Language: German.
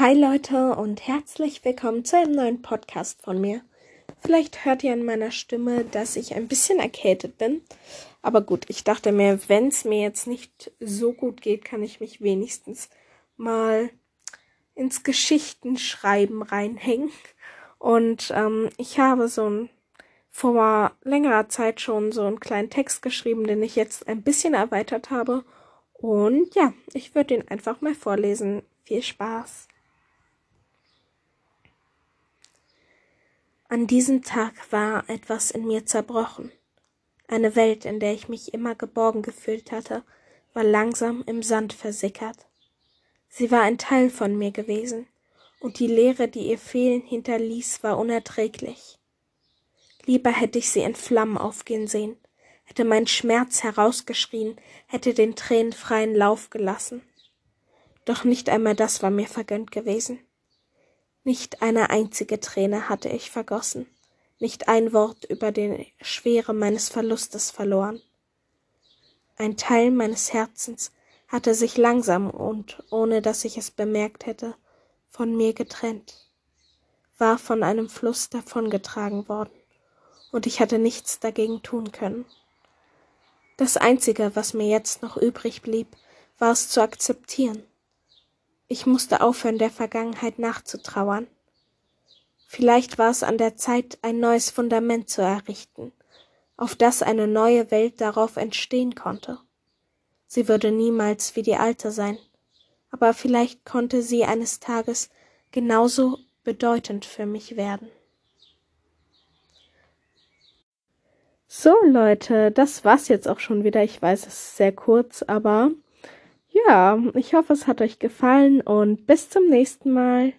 Hi Leute und herzlich willkommen zu einem neuen Podcast von mir. Vielleicht hört ihr an meiner Stimme, dass ich ein bisschen erkältet bin. Aber gut, ich dachte mir, wenn es mir jetzt nicht so gut geht, kann ich mich wenigstens mal ins Geschichtenschreiben reinhängen. Und ähm, ich habe so ein vor längerer Zeit schon so einen kleinen Text geschrieben, den ich jetzt ein bisschen erweitert habe. Und ja, ich würde ihn einfach mal vorlesen. Viel Spaß. An diesem Tag war etwas in mir zerbrochen. Eine Welt, in der ich mich immer geborgen gefühlt hatte, war langsam im Sand versickert. Sie war ein Teil von mir gewesen, und die Leere, die ihr Fehlen hinterließ, war unerträglich. Lieber hätte ich sie in Flammen aufgehen sehen, hätte mein Schmerz herausgeschrien, hätte den Tränen freien Lauf gelassen. Doch nicht einmal das war mir vergönnt gewesen. Nicht eine einzige Träne hatte ich vergossen, nicht ein Wort über die Schwere meines Verlustes verloren. Ein Teil meines Herzens hatte sich langsam und ohne dass ich es bemerkt hätte, von mir getrennt, war von einem Fluss davongetragen worden, und ich hatte nichts dagegen tun können. Das Einzige, was mir jetzt noch übrig blieb, war es zu akzeptieren, ich musste aufhören, der Vergangenheit nachzutrauern. Vielleicht war es an der Zeit, ein neues Fundament zu errichten, auf das eine neue Welt darauf entstehen konnte. Sie würde niemals wie die alte sein, aber vielleicht konnte sie eines Tages genauso bedeutend für mich werden. So Leute, das war's jetzt auch schon wieder. Ich weiß, es ist sehr kurz, aber ja, ich hoffe, es hat euch gefallen und bis zum nächsten Mal.